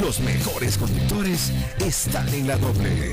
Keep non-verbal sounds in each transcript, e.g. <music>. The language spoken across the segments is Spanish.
Los mejores conductores están en la doble.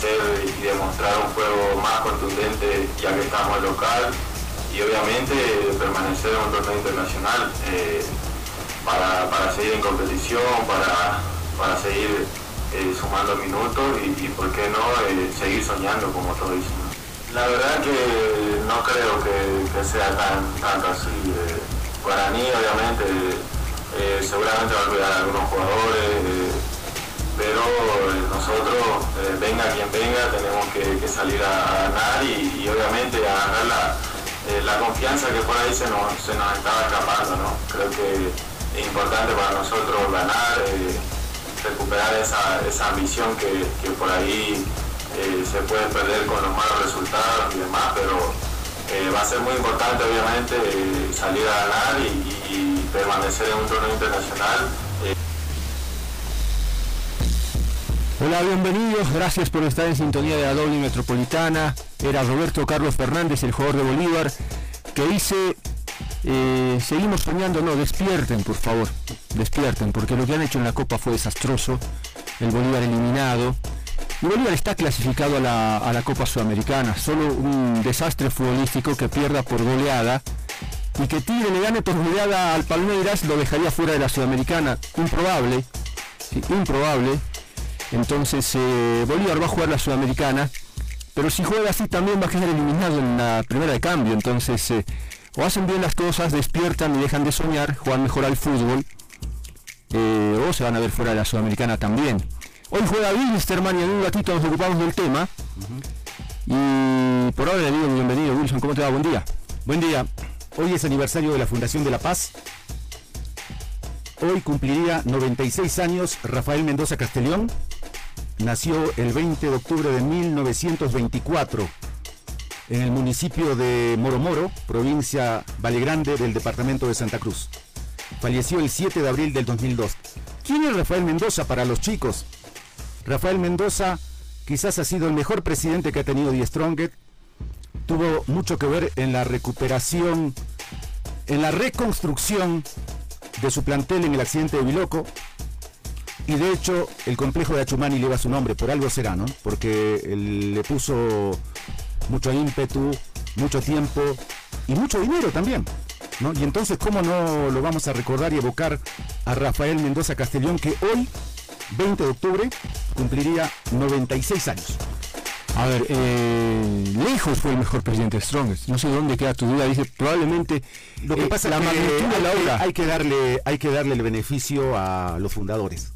hacer y demostrar un juego más contundente ya que estamos local y obviamente permanecer en un torneo internacional eh, para, para, seguir en competición, para, para seguir eh, sumando minutos y, por qué no eh, seguir soñando como todos dicen. La verdad que no creo que, que sea tan tanto así. para mí obviamente seguramente va a cuidar a algunos jugadores pero eh, nosotros, eh, venga quien venga, tenemos que, salir a ganar y, obviamente a ganar eh, la, confianza que por ahí se nos, se estaba escapando. ¿no? Creo que es importante para nosotros ganar, recuperar esa, ambición que, por ahí se puede perder con los malos resultados y demás, pero va a ser muy importante obviamente salir a ganar y, y permanecer en un torneo internacional bienvenidos, gracias por estar en sintonía de la doble metropolitana. Era Roberto Carlos Fernández, el jugador de Bolívar, que dice, eh, seguimos soñando, no, despierten por favor, despierten, porque lo que han hecho en la Copa fue desastroso, el Bolívar eliminado. Y Bolívar está clasificado a la, a la Copa Sudamericana, solo un desastre futbolístico que pierda por goleada y que Tigre le gane por goleada al Palmeiras lo dejaría fuera de la Sudamericana. Improbable, improbable. Entonces eh, Bolívar va a jugar la Sudamericana, pero si juega así también va a quedar eliminado en la primera de cambio. Entonces eh, o hacen bien las cosas, despiertan y dejan de soñar, juegan mejor al fútbol, eh, o se van a ver fuera de la Sudamericana también. Hoy juega Wilstermann y en un ratito nos ocupamos del tema. Y por ahora le digo bienvenido Wilson, ¿cómo te va? Buen día. Buen día. Hoy es aniversario de la Fundación de la Paz. Hoy cumpliría 96 años Rafael Mendoza Castellón, nació el 20 de octubre de 1924 en el municipio de Moromoro, provincia Grande del departamento de Santa Cruz. Falleció el 7 de abril del 2002. ¿Quién es Rafael Mendoza para los chicos? Rafael Mendoza quizás ha sido el mejor presidente que ha tenido Die Strongest. tuvo mucho que ver en la recuperación, en la reconstrucción de su plantel en el accidente de Biloco. Y de hecho, el complejo de Achumani lleva su nombre, por algo será, ¿no? Porque le puso mucho ímpetu, mucho tiempo y mucho dinero también. ¿no? Y entonces, ¿cómo no lo vamos a recordar y evocar a Rafael Mendoza Castellón, que hoy, 20 de octubre, cumpliría 96 años? A ver, eh, lejos fue el mejor presidente de Strongest. No sé dónde queda tu duda. Dice probablemente lo que eh, pasa la es que de la obra. Hay que darle, hay que darle el beneficio a los fundadores.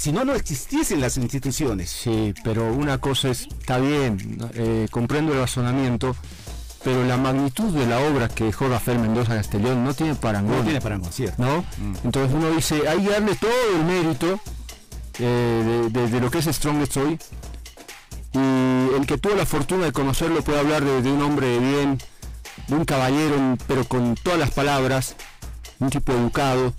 Si no, no existiesen las instituciones. Sí, pero una cosa es, está bien, eh, comprendo el razonamiento, pero la magnitud de la obra que dejó Rafael Mendoza Castellón no tiene parangón. No tiene parangón, cierto. ¿no? Mm. Entonces uno dice, hay que darle todo el mérito de, lo que es Strongest hoy, y el que tuvo la fortuna de conocerlo puede hablar de, un hombre de bien, de un caballero, pero con todas las palabras, un tipo educado,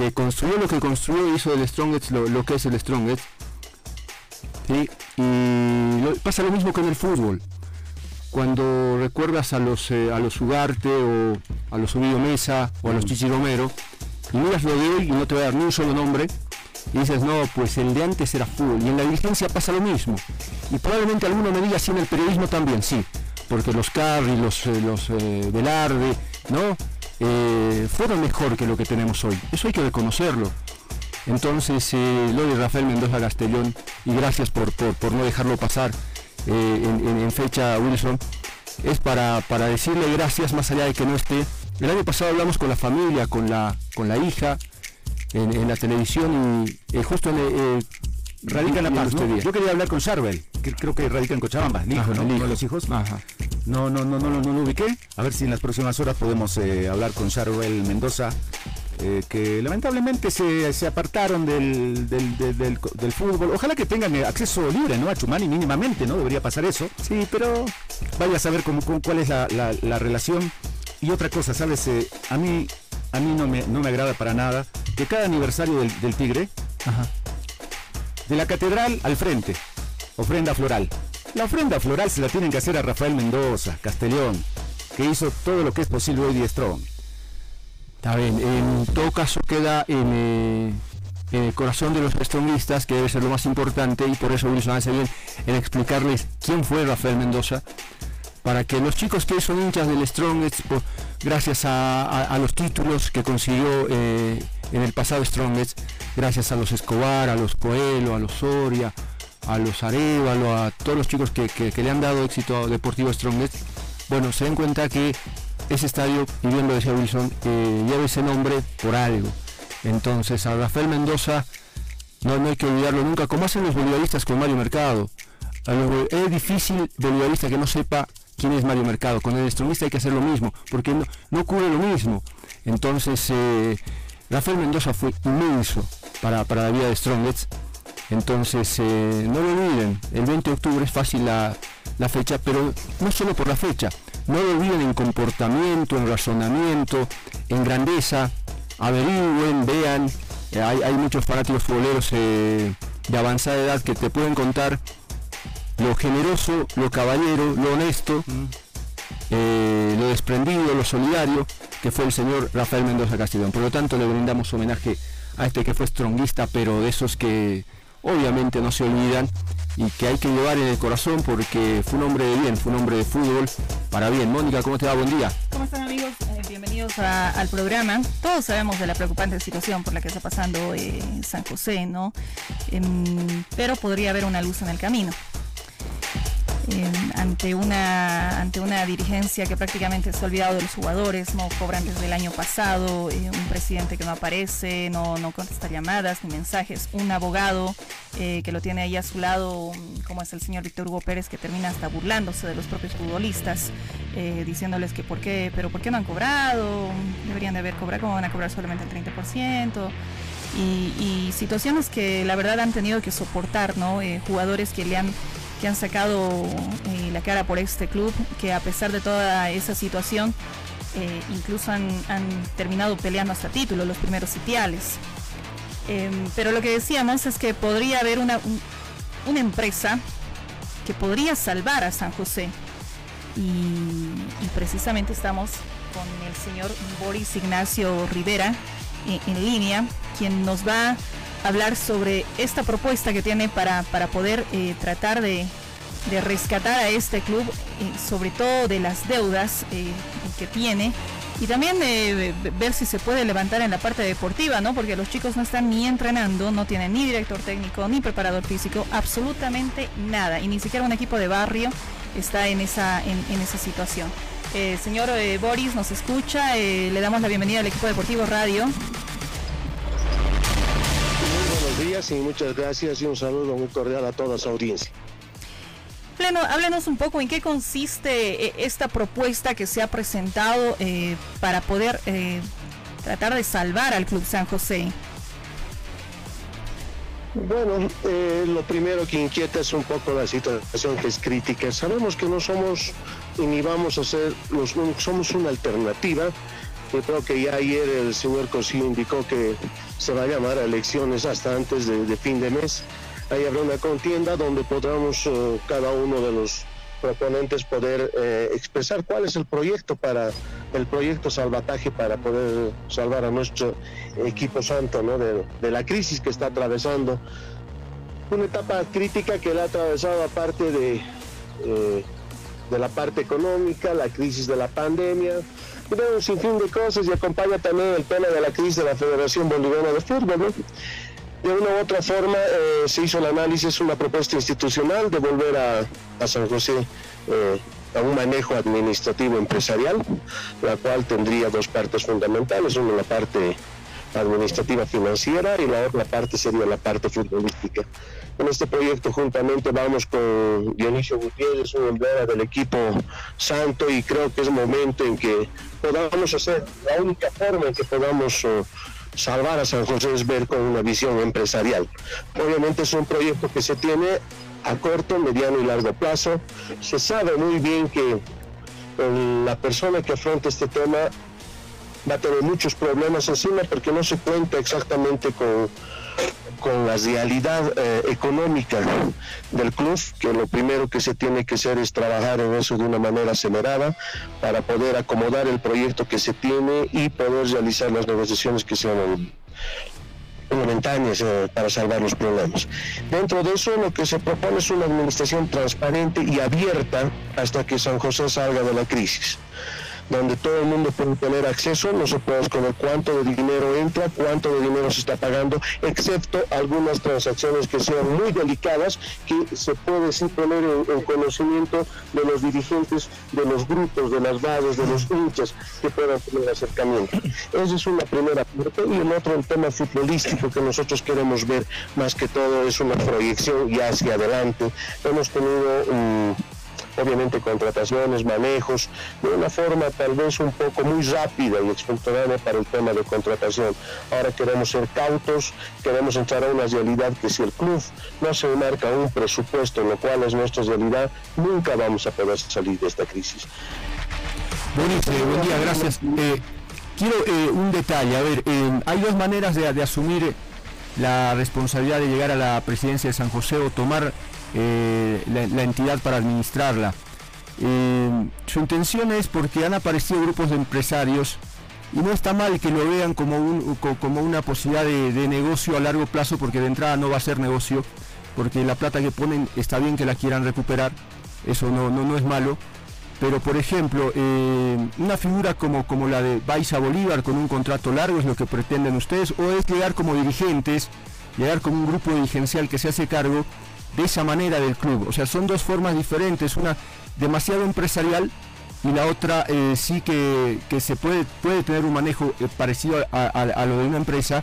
que construyó lo que construyó y hizo del Strongest lo, que es el Strongest. Y pasa lo mismo que en el fútbol. Cuando recuerdas a los, eh, a los Ugarte o a los Ovidio Mesa o a los Chichi Romero, y miras lo de hoy y no te va a dar ni un solo nombre, y dices, no, pues el de antes era fútbol. Y en la dirigencia pasa lo mismo. Y probablemente alguno me diga, en el periodismo también, sí. Porque los Carri, los, eh, los eh, Velarde, ¿no? Eh, mejor que lo que tenemos hoy. Eso hay que reconocerlo. Entonces, lo de Rafael Mendoza Castellón, y gracias por, por, no dejarlo pasar en, fecha Wilson, es para, para decirle gracias más allá de que no esté. El año pasado hablamos con la familia, con la, con la hija, en, la televisión y eh, justo en, eh, radica en La Paz. Yo quería hablar con Charbel, que creo que radica en Cochabamba, el hijo, ¿no? Uno de los hijos. No, no, no, no, no, lo ubiqué. A ver si en las próximas horas podemos eh, hablar con Charbel Mendoza. que lamentablemente se, se apartaron del, del, del, fútbol. Ojalá que tengan acceso libre, ¿no? A Chumani mínimamente, ¿no? Debería pasar eso. Sí, pero vaya a saber cómo, cuál es la, la, la relación. Y otra cosa, ¿sabes? a mí a mí no me, no me agrada para nada que cada aniversario del, Tigre, de la catedral al frente, ofrenda floral. La ofrenda floral se la tienen que hacer a Rafael Mendoza, Castellón, que hizo todo lo que es posible hoy de Strong. Está bien, en todo caso queda en, eh, el corazón de los strongistas, que debe ser lo más importante, y por eso Wilson hace bien en explicarles quién fue Rafael Mendoza, para que los chicos que son hinchas del Strongest, gracias a, los títulos que consiguió eh, en el pasado Strongest, gracias a los Escobar, a los Coelho, a los Soria, a los Arevalo, a todos los chicos que, le han dado éxito deportivo Strongest, bueno, se den cuenta que ese estadio, y bien lo decía Wilson, eh, lleva ese nombre por algo. Entonces a Rafael Mendoza no, no hay que olvidarlo nunca, como hacen los bolivaristas con Mario Mercado. es difícil bolivarista que no sepa quién es Mario Mercado. Con el estromista hay que hacer lo mismo, porque no, ocurre lo mismo. Entonces, eh, Rafael Mendoza fue inmenso para, la vida de Strongets. Entonces, eh, no lo olviden, el 20 de octubre es fácil la, fecha, pero no solo por la fecha, no lo olviden en comportamiento, en razonamiento, en grandeza, averigüen, vean, eh, hay, muchos fanáticos futboleros de avanzada edad que te pueden contar lo generoso, lo caballero, lo honesto, eh, lo desprendido, lo solidario, que fue el señor Rafael Mendoza Castellón. Por lo tanto, le brindamos homenaje a este que fue stronguista, pero de esos que obviamente no se olvidan y que hay que llevar en el corazón porque fue un hombre de bien, fue un hombre de fútbol para bien. Mónica, ¿cómo te va? Buen día. ¿Cómo están amigos? Eh, bienvenidos al programa. Todos sabemos de la preocupante situación por la que está pasando eh, San José, ¿no? Em, pero podría haber una luz en el camino ante, una, ante una dirigencia que prácticamente se ha olvidado de los jugadores, no cobran desde el año pasado, eh, un presidente que no aparece, no, no contesta llamadas ni mensajes, un abogado eh, que lo tiene ahí a su lado, como es el señor Víctor Hugo Pérez, que termina hasta burlándose de los propios futbolistas, eh, diciéndoles que por qué, pero por qué no han cobrado, deberían de haber cobrado, cómo van a cobrar solamente el 30%. Y, y, situaciones que la verdad han tenido que soportar, ¿no? jugadores que le han que han sacado eh, la cara por este club, que a pesar de toda esa situación, eh, incluso han, terminado peleando hasta título, los primeros sitiales. Em, pero lo que decíamos es que podría haber una, una empresa que podría salvar a San José. y, precisamente estamos con el señor Boris Ignacio Rivera en, en línea, quien nos va hablar sobre esta propuesta que tiene para, para poder eh, tratar de, de, rescatar a este club, eh, sobre todo de las deudas eh, que tiene y también eh, ver si se puede levantar en la parte deportiva, ¿no? Porque los chicos no están ni entrenando, no tienen ni director técnico, ni preparador físico, absolutamente nada. Y ni siquiera un equipo de barrio está en esa, en, esa situación. Señor Boris, nos escucha, le damos la bienvenida al equipo deportivo Radio. Días y muchas gracias y un saludo muy cordial a toda su audiencia háblenos un poco en qué consiste eh, esta propuesta que se ha presentado eh, para poder eh, tratar de salvar al Club San José. Bueno, lo primero que inquieta es un poco la situación que es crítica. Sabemos que no somos ni vamos a ser, los, somos una alternativa. Yo creo que ya ayer el señor Cosillo indicó que se va a llamar a elecciones hasta antes de fin de mes. Ahí habrá una contienda donde podamos eh, cada uno de los proponentes poder eh, expresar cuál es el proyecto para el proyecto salvataje para poder salvar a nuestro equipo santo ¿no? de, la crisis que está atravesando. Una etapa crítica que le ha atravesado aparte de, eh, de la parte económica, la crisis de la pandemia, un sinfín de cosas y acompaña también el tema de la crisis de la Federación Boliviana de Fútbol de una u otra forma eh, se hizo el análisis, una propuesta institucional de volver a, San José eh, a un manejo administrativo empresarial, la cual tendría dos partes fundamentales, una la parte administrativa financiera y la otra parte sería la parte futbolística. En este proyecto juntamente vamos con Dionisio Gutiérrez, un emblema del equipo santo y creo que es momento en que podamos hacer la única forma en que podamos... Uh, salvar a San José es ver con una visión empresarial. Obviamente es un proyecto que se tiene a corto, mediano y largo plazo. Se sabe muy bien que la persona que afronta este tema va a tener muchos problemas encima porque no se cuenta exactamente con con la realidad eh, económica del club, que lo primero que se tiene que hacer es trabajar en eso de una manera acelerada para poder acomodar el proyecto que se tiene y poder realizar las negociaciones que sean momentáneas eh, para salvar los problemas. Dentro de eso lo que se propone es una administración transparente y abierta hasta que San José salga de la crisis donde todo el mundo puede tener acceso, no se puede esconder cuánto de dinero entra, cuánto de dinero se está pagando, excepto algunas transacciones que sean muy delicadas, que se puede sí poner en, conocimiento de los dirigentes, de los grupos, de las bases, de los hinchas que puedan tener acercamiento. Esa es una primera parte. Y el otro, el tema futbolístico que nosotros queremos ver más que todo es una proyección ya hacia adelante. Hemos tenido un obviamente contrataciones, manejos, de una forma tal vez un poco muy rápida y extemporánea para el tema de contratación. Ahora queremos ser cautos, queremos entrar a una realidad que si el club no se marca un presupuesto, lo cual es nuestra realidad, nunca vamos a poder salir de esta crisis. Buenísimo, buen día, gracias. Eh, quiero eh, un detalle, a ver, eh, hay dos maneras de asumir la responsabilidad de llegar a la presidencia de San José o tomar eh, la, entidad para administrarla. Eh, su intención es porque han aparecido grupos de empresarios y no está mal que lo vean como, un, como una posibilidad de, negocio a largo plazo porque de entrada no va a ser negocio, porque la plata que ponen está bien que la quieran recuperar, eso no, no, es malo. Pero por ejemplo, eh, una figura como, como la de Baiza Bolívar con un contrato largo es lo que pretenden ustedes, o es llegar como dirigentes, llegar como un grupo dirigencial que se hace cargo de esa manera del club. O sea, son dos formas diferentes, una demasiado empresarial y la otra eh, sí que, se puede, puede tener un manejo eh, parecido a, lo de una empresa,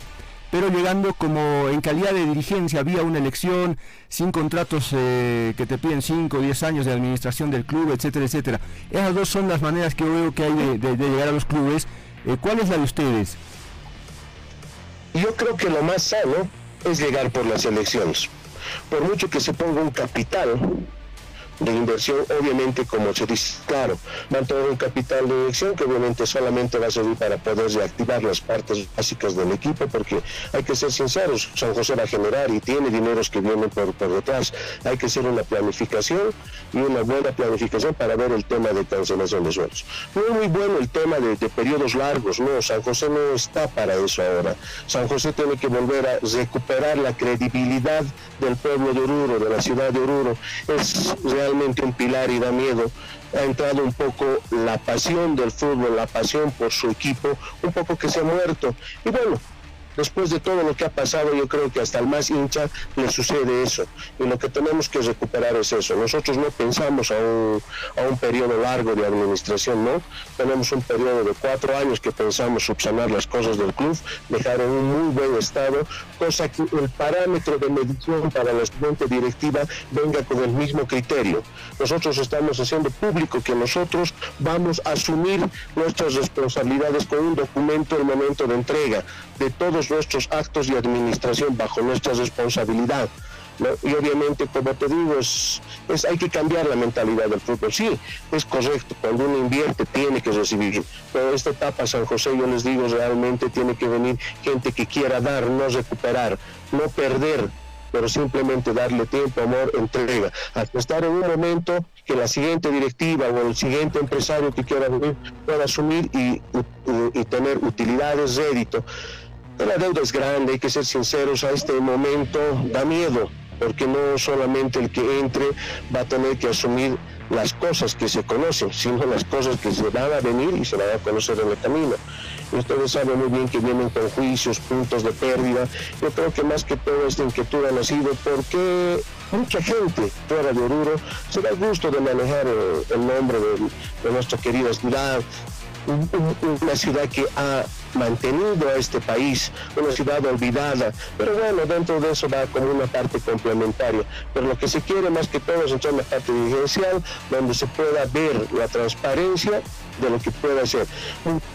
pero llegando como en calidad de dirigencia, vía una elección, sin contratos eh, que te piden 5 o 10 años de administración del club, etcétera, etcétera. Esas dos son las maneras que veo que hay de, de llegar a los clubes. ¿Cuál es la de ustedes? Yo creo que lo más sano es llegar por las elecciones por mucho que se ponga un capital, de inversión, obviamente como se dice, claro, van todo un capital de inyección que obviamente solamente va a servir para poder reactivar las partes básicas del equipo, porque hay que ser sinceros, San José va a generar y tiene dineros que vienen por, detrás, hay que hacer una planificación y una buena planificación para ver el tema de cancelación de sueldos. No muy bueno el tema de, de periodos largos, no, San José no está para eso ahora. San José tiene que volver a recuperar la credibilidad del pueblo de Oruro, de la ciudad de Oruro. Es realmente un pilar y da miedo. Ha entrado un poco la pasión del fútbol, la pasión por su equipo, un poco que se ha muerto. Y bueno, después de todo lo que ha pasado, yo creo que hasta el más hincha le sucede eso. Y lo que tenemos que recuperar es eso. Nosotros no pensamos a un, a un periodo largo de administración, ¿no? Tenemos un periodo de cuatro años que pensamos subsanar las cosas del club, dejar en un muy buen estado, cosa que el parámetro de medición para la siguiente directiva venga con el mismo criterio. Nosotros estamos haciendo público que nosotros vamos a asumir nuestras responsabilidades con un documento el momento de entrega de todos nuestros actos de administración bajo nuestra responsabilidad. Y obviamente, como te digo, es, es, hay que cambiar la mentalidad del fútbol. Sí, es correcto, cuando uno invierte tiene que recibir, pero esta etapa San José, yo les digo, realmente tiene que venir gente que quiera dar, no recuperar, no perder, pero simplemente darle tiempo, amor, entrega, hasta en un momento que la siguiente directiva o el siguiente empresario que quiera venir pueda asumir y, y, y tener utilidades, rédito. La deuda es grande, hay que ser sinceros, a este momento da miedo, porque no solamente el que entre va a tener que asumir las cosas que se conocen, sino las cosas que se van a venir y se van a conocer en el camino. Ustedes saben muy bien que vienen con juicios, puntos de pérdida. Yo creo que más que todo esta inquietud ha nacido porque mucha gente fuera de Oruro se da el gusto de manejar el, el nombre de, de, nuestra querida ciudad, una ciudad que ha mantenido a este país, una ciudad olvidada, pero bueno, dentro de eso va como una parte complementaria. Pero lo que se quiere más que todo es entrar en la parte dirigencial, donde se pueda ver la transparencia de lo que puede hacer.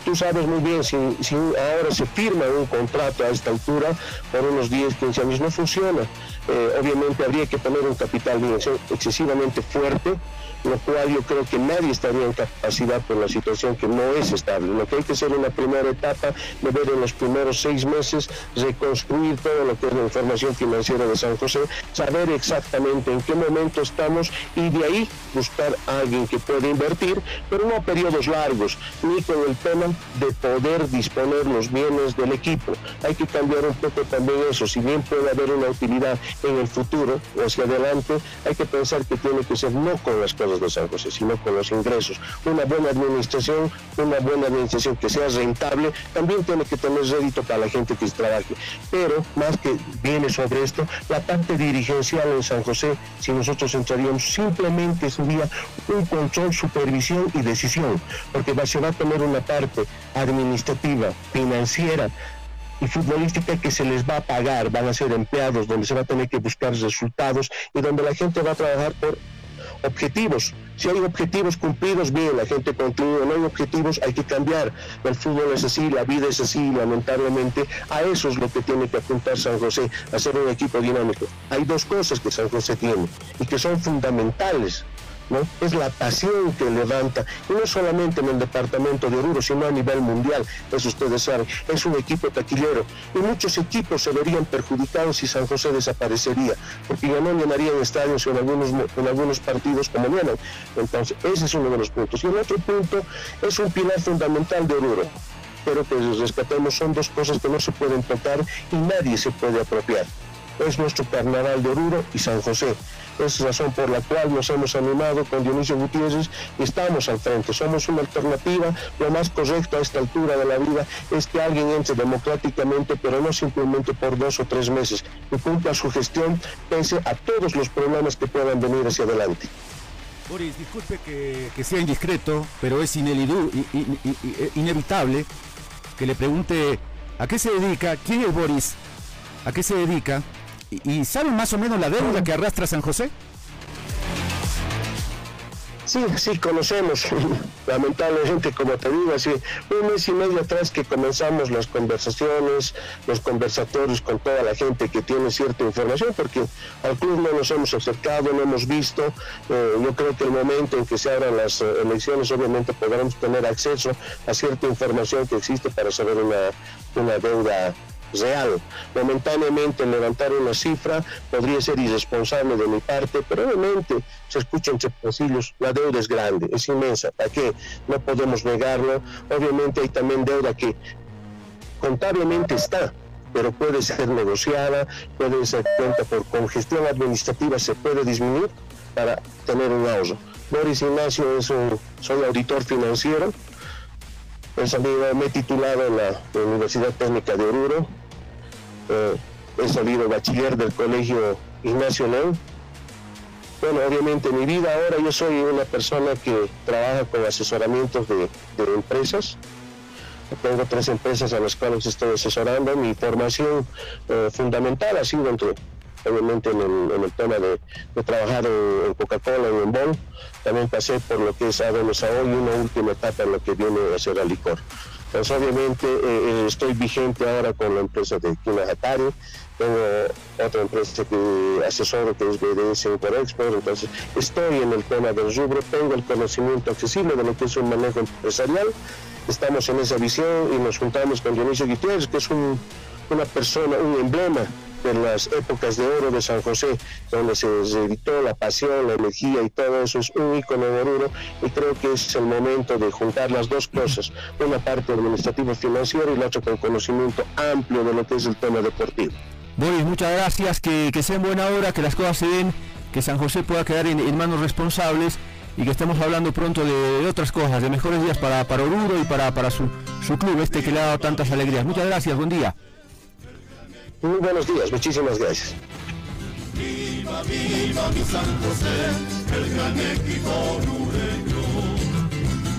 Tú sabes muy bien, si, si ahora se firma un contrato a esta altura, por unos 10, 15 años no funciona. Eh, obviamente habría que poner un capital inversión excesivamente fuerte, lo cual yo creo que nadie estaría en capacidad por la situación que no es estable. Lo que hay que hacer en la primera etapa, de ver en los primeros seis meses, reconstruir todo lo que es la información financiera de San José, saber exactamente en qué momento estamos y de ahí buscar a alguien que pueda invertir, pero no a periodos largos, ni con el tema de poder disponer los bienes del equipo. Hay que cambiar un poco también eso, si bien puede haber una utilidad en el futuro o hacia adelante, hay que pensar que tiene que ser no con las cosas de San José, sino con los ingresos. Una buena administración, una buena administración que sea rentable, también tiene que tener rédito para la gente que trabaje. Pero más que viene sobre esto, la parte dirigencial en San José, si nosotros entraríamos, simplemente sería un control, supervisión y decisión, porque se va a tener una parte administrativa, financiera, y futbolística que se les va a pagar, van a ser empleados, donde se va a tener que buscar resultados y donde la gente va a trabajar por objetivos. Si hay objetivos cumplidos, bien, la gente continúa. No hay objetivos, hay que cambiar. El fútbol es así, la vida es así, lamentablemente. A eso es lo que tiene que apuntar San José, a ser un equipo dinámico. Hay dos cosas que San José tiene y que son fundamentales Es la pasión que levanta, y no solamente en el departamento de Oruro, sino a nivel mundial, eso ustedes saben, es un equipo taquillero, y muchos equipos se verían perjudicados si San José desaparecería, porque ya no llenarían estadios en algunos, en algunos partidos como llenan. Entonces, ese es uno de los puntos. Y el otro punto es un pilar fundamental de Oruro pero que rescatemos son dos cosas que no se pueden tocar y nadie se puede apropiar. Es nuestro carnaval de Oruro y San José. Es razón por la cual nos hemos animado con Dionisio Gutiérrez y estamos al frente. Somos una alternativa. Lo más correcto a esta altura de la vida es que alguien entre democráticamente, pero no simplemente por dos o tres meses, y cumpla su gestión pese a todos los problemas que puedan venir hacia adelante. Boris, disculpe que, que sea indiscreto, pero es inelidu, in, in, in, inevitable que le pregunte a qué se dedica, quién es Boris, a qué se dedica ¿Y saben más o menos la deuda que arrastra San José? Sí, sí, conocemos. <laughs> Lamentablemente, como te digo, así un mes y medio atrás que comenzamos las conversaciones, los conversatorios con toda la gente que tiene cierta información, porque al club no nos hemos acercado, no hemos visto. Eh, yo creo que el momento en que se abran las eh, elecciones, obviamente podremos tener acceso a cierta información que existe para saber una, una deuda real. Momentáneamente levantar una cifra podría ser irresponsable de mi parte, pero obviamente se escucha entre pasillos, la deuda es grande, es inmensa, ¿para qué? No podemos negarlo. Obviamente hay también deuda que contablemente está, pero puede ser negociada, puede ser cuenta por congestión administrativa, se puede disminuir para tener un ahorro. Boris Ignacio es un, soy auditor financiero, he salido, me he titulado en la Universidad Técnica de Oruro, eh, he salido bachiller del colegio Ignacio León. Bueno, obviamente en mi vida ahora yo soy una persona que trabaja con asesoramientos de, empresas. Tengo tres empresas a las cuales estoy asesorando. Mi formación eh, fundamental ha sido entre, obviamente en el, tema de, trabajar en, Coca-Cola y en Bol. También pasé por lo que es ADMSA hoy y una última etapa en lo que viene a ser a licor. Pues obviamente eh, eh, estoy vigente ahora con la empresa de Kina Hatari, tengo otra empresa que asesoro que es BDS Import Export, entonces estoy en el tema del rubro, tengo el conocimiento accesible de lo que es un manejo empresarial, estamos en esa visión y nos juntamos con Dionisio Gutiérrez, que es una persona, un emblema de las épocas de oro de San José, donde se editó la pasión, la energía y todo eso es un icono de oro y creo que es el momento de juntar las dos cosas, una parte administrativa financiera y la otra con conocimiento amplio de lo que es el tema deportivo. Boris, muchas gracias, que, sea en buena hora, que las cosas se den, que San José pueda quedar en, manos responsables y que estemos hablando pronto de, otras cosas, de mejores días para, Oruro y para, para su, su club, este que le ha dado tantas alegrías. Muchas gracias, buen día. Muy buenos días, muchísimas gracias. Viva, viva mi San José, el gran equipo nureño.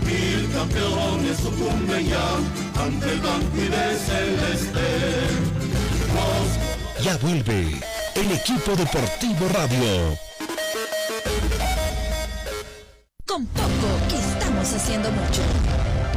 Mil campeones sucumben ya ante el banquete celeste. Ya vuelve el equipo deportivo radio. Con poco estamos haciendo mucho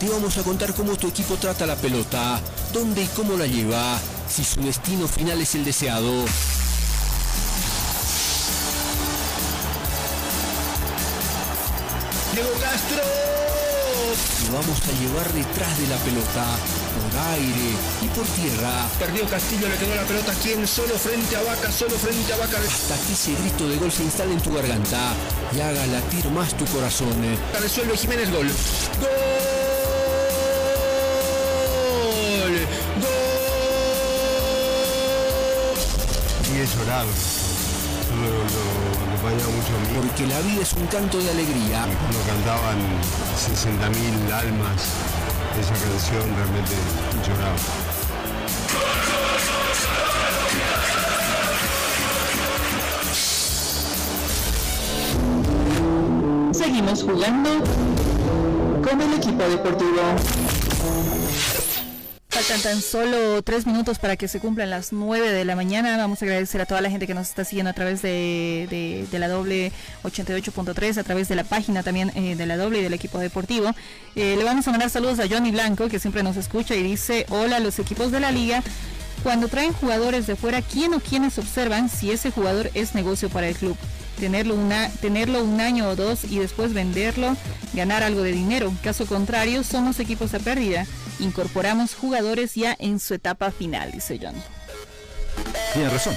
te vamos a contar cómo tu equipo trata la pelota, dónde y cómo la lleva, si su destino final es el deseado. Diego Castro. Lo vamos a llevar detrás de la pelota, por aire y por tierra. Perdió Castillo, le quedó la pelota quien solo frente a Vaca, solo frente a Vaca. Hasta que ese grito de gol se instale en tu garganta y haga latir más tu corazón. Resuelve Jiménez gol. ¡Gol! He llorado. Lo, mucho a mí. Porque la vida es un canto de alegría. Cuando cantaban 60.000 almas esa canción, realmente lloraba. seguimos jugando con el equipo deportivo. Faltan tan solo tres minutos para que se cumplan las nueve de la mañana. Vamos a agradecer a toda la gente que nos está siguiendo a través de, la doble 88.3, a través de la página también eh, de la doble y del equipo deportivo. Eh, le vamos a mandar saludos a Johnny Blanco, que siempre nos escucha y dice, hola, los equipos de la liga. Cuando traen jugadores de fuera, ¿quién o quiénes observan si ese jugador es negocio para el club? Tenerlo, una, tenerlo un año o dos y después venderlo, ganar algo de dinero. Caso contrario, somos equipos a pérdida. Incorporamos jugadores ya en su etapa final, dice John. Tiene razón.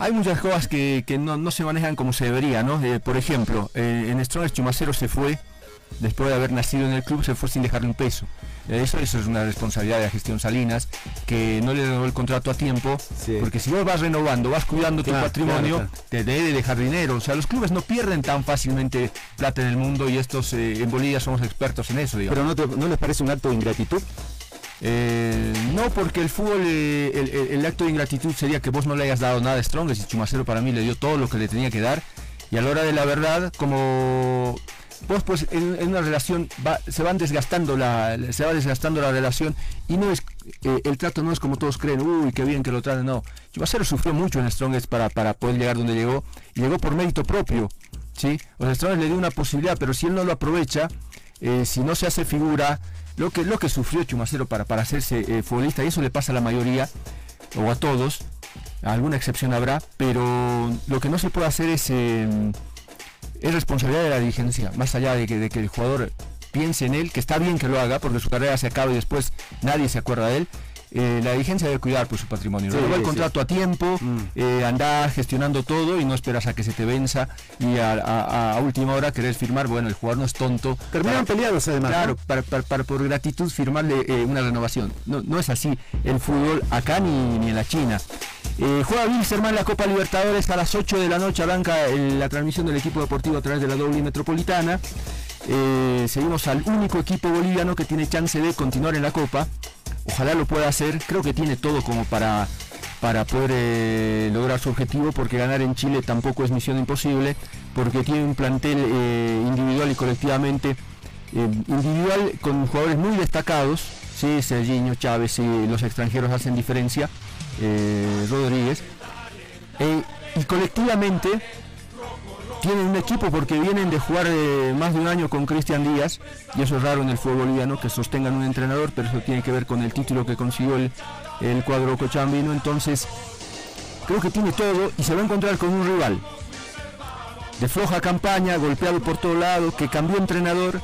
Hay muchas cosas que, no, se manejan como se debería, ¿no? Eh, por ejemplo, eh, en Strongest Chumacero se fue, después de haber nacido en el club, se fue sin dejarle un peso. Eso, eso es una responsabilidad de la gestión Salinas, que no le renovó el contrato a tiempo, porque si vos vas renovando, vas cuidando tu patrimonio, te debe dejar dinero. O sea, los clubes no pierden tan fácilmente plata en el mundo y estos eh, en Bolivia somos expertos en eso. Pero no, les parece un acto de ingratitud? Eh, no, porque el fútbol, eh, el, acto de ingratitud sería que vos no le hayas dado nada a Strong, y Chumacero para mí le dio todo lo que le tenía que dar, y a la hora de la verdad, como vos pues en, una relación se van desgastando la se va desgastando la relación y no es eh, el trato no es como todos creen uy qué bien que lo traten no. Chubacero sufrió mucho en Strongest para, para poder llegar donde llegó y llegó por mérito propio sí o sea le dio una posibilidad pero si él no lo aprovecha eh, si no se hace figura lo que lo que sufrió Chumacero para para hacerse eh, futbolista y eso le pasa a la mayoría o a todos alguna excepción habrá pero lo que no se puede hacer es em, es responsabilidad de la dirigencia, más allá de que, de que el jugador piense en él, que está bien que lo haga, porque su carrera se acaba y después nadie se acuerda de él. Eh, la dirigencia debe cuidar por pues, su patrimonio. Sí, el contrato a tiempo, mm. eh, andar gestionando todo y no esperas a que se te venza y a, última hora querer firmar. Bueno, el jugador no es tonto. Terminan peleados además. Claro, para, por gratitud firmarle eh, una renovación. No, no es así el fútbol acá ni, ni en la China. Eh, juega Wilstermann la Copa Libertadores a las 8 de la noche, arranca la transmisión del equipo deportivo a través de la doble metropolitana. Eh, seguimos al único equipo boliviano que tiene chance de continuar en la Copa. Ojalá lo pueda hacer, creo que tiene todo como para, para poder eh, lograr su objetivo, porque ganar en Chile tampoco es misión imposible, porque tiene un plantel individual y colectivamente individual con jugadores muy destacados, sí, Serginho, Chávez y los extranjeros hacen diferencia eh, Rodríguez. Eh, y colectivamente tienen un equipo porque vienen de jugar eh, más de un año con Cristian Díaz, y eso es raro en el fútbol boliviano que sostengan un entrenador, pero eso tiene que ver con el título que consiguió el, el cuadro cochambino. Entonces, creo que tiene todo y se va a encontrar con un rival de floja campaña, golpeado por todo lado, que cambió entrenador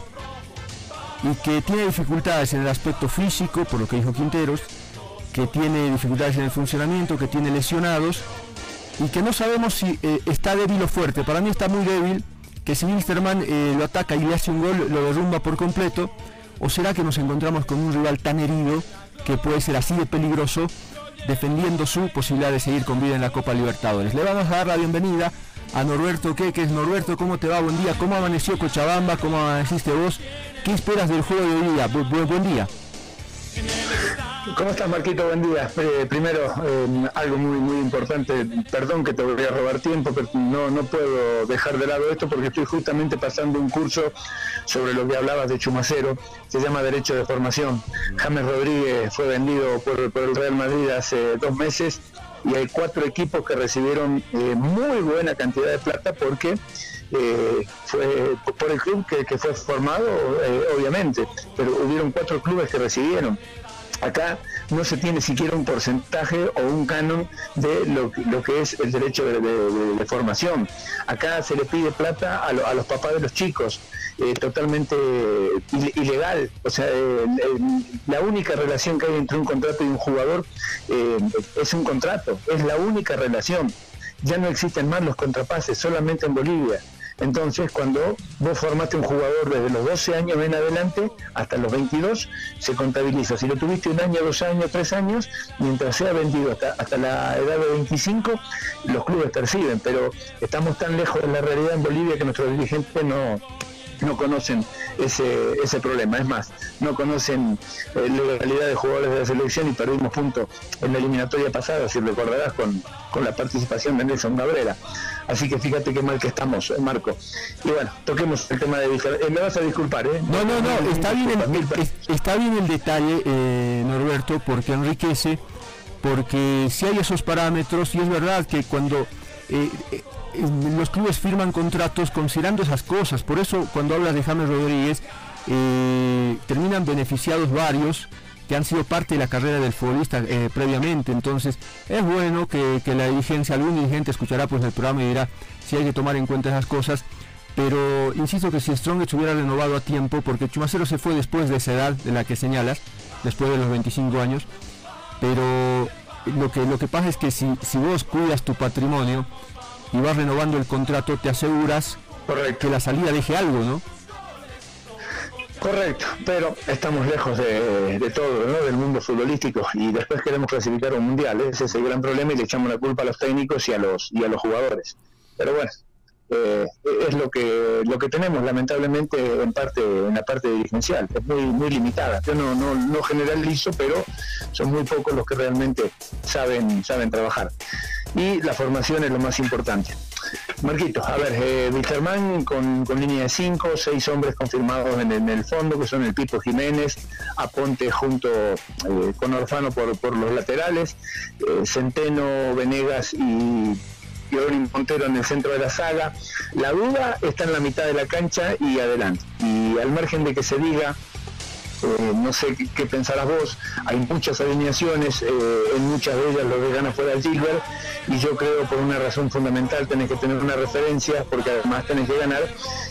y que tiene dificultades en el aspecto físico, por lo que dijo Quinteros, que tiene dificultades en el funcionamiento, que tiene lesionados y que no sabemos si eh, está débil o fuerte. Para mí está muy débil, que si Wilstermann eh, lo ataca y le hace un gol, lo derrumba por completo, o será que nos encontramos con un rival tan herido que puede ser así de peligroso, defendiendo su posibilidad de seguir con vida en la Copa Libertadores. Le vamos a dar la bienvenida a Norberto Queques. Norberto, ¿cómo te va? Buen día. ¿Cómo amaneció Cochabamba? ¿Cómo amaneciste vos? ¿Qué esperas del juego de hoy día? buen día. ¿Cómo estás, Marquito? Buen día. Eh, primero, eh, algo muy muy importante. Perdón que te voy a robar tiempo, pero no, no puedo dejar de lado esto porque estoy justamente pasando un curso sobre lo que hablabas de Chumacero. Se llama Derecho de Formación. James Rodríguez fue vendido por, el Real Madrid hace dos meses y hay cuatro equipos que recibieron eh, muy buena cantidad de plata porque fue por el club que, que fue formado, obviamente, pero hubieron cuatro clubes que recibieron. Acá no se tiene siquiera un porcentaje o un canon de lo, que es el derecho de, formación. Acá se le pide plata a, los papás de los chicos, eh, totalmente ilegal. O sea, eh, la única relación que hay entre un contrato y un jugador eh, es un contrato, es la única relación. Ya no existen más los contrapases, solamente en Bolivia. Entonces, cuando vos formaste un jugador desde los 12 años en adelante hasta los 22, se contabiliza. Si lo tuviste un año, dos años, tres años, mientras sea vendido hasta, la edad de 25, los clubes perciben. Pero estamos tan lejos de la realidad en Bolivia que nuestros dirigentes no, no conocen ese, ese problema. Es más, no conocen eh, la legalidad de jugadores de la selección y perdimos puntos en la eliminatoria pasada, si recordarás, con, con la participación de Nelson Cabrera. Así que fíjate qué mal que estamos, eh, Marco. Y bueno, toquemos el tema de eh, me vas a disculpar, ¿eh? No, no, no, está bien el, está bien el detalle, eh, Norberto, porque enriquece, porque si hay esos parámetros, y es verdad que cuando los clubes firman contratos considerando esas cosas, por eso cuando hablas de James Rodríguez, terminan beneficiados varios que han sido parte de la carrera del futbolista eh, previamente. Entonces es bueno que, la dirigencia, algún dirigente escuchará pues el programa y dirá si hay que tomar en cuenta esas cosas. Pero insisto que si Strongest hubiera renovado a tiempo, porque Chumacero se fue después de esa edad de la que señalas, después de los 25 años, pero lo que, lo que pasa es que si, si vos cuidas tu patrimonio y vas renovando el contrato, te aseguras que la salida deje algo, ¿no? Correcto, pero estamos lejos de, todo, ¿no? del mundo futbolístico y después queremos clasificar un mundial. Ese es el gran problema y le echamos la culpa a los técnicos y a los y a los jugadores. Pero bueno, eh, es lo que lo que tenemos lamentablemente en parte en la parte dirigencial es muy muy limitada yo no, no, no generalizo pero son muy pocos los que realmente saben saben trabajar y la formación es lo más importante Marquito, a ver, eh, con, con, línea de 5, seis hombres confirmados en, el fondo, que son el Pipo Jiménez, Aponte junto eh, con Orfano por, por los laterales, eh, Centeno, Venegas y Jerónimo Montero en el centro de la saga. La duda está en la mitad de la cancha y adelante. Y al margen de que se diga eh, no sé qué, pensarás vos, hay muchas alineaciones, eh, en muchas de ellas lo que gana fuera Gilbert, y yo creo por una razón fundamental tenés que tener una referencia, porque además tenés que ganar,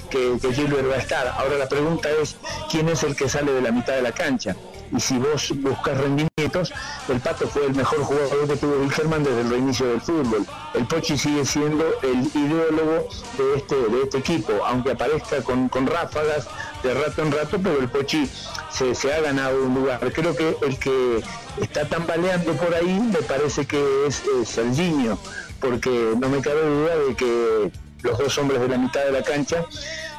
que, que Gilbert va a estar. Ahora la pregunta es, ¿quién es el que sale de la mitad de la cancha? y si vos buscas rendimientos, el Pato fue el mejor jugador que tuvo Wilkerman desde el reinicio del fútbol. El Pochi sigue siendo el ideólogo de este, de este equipo, aunque aparezca con, ráfagas de rato en rato, pero el Pochi se, ha ganado un lugar. Creo que el que está tambaleando por ahí me parece que es, Serginho, porque no me cabe duda de que los dos hombres de la mitad de la cancha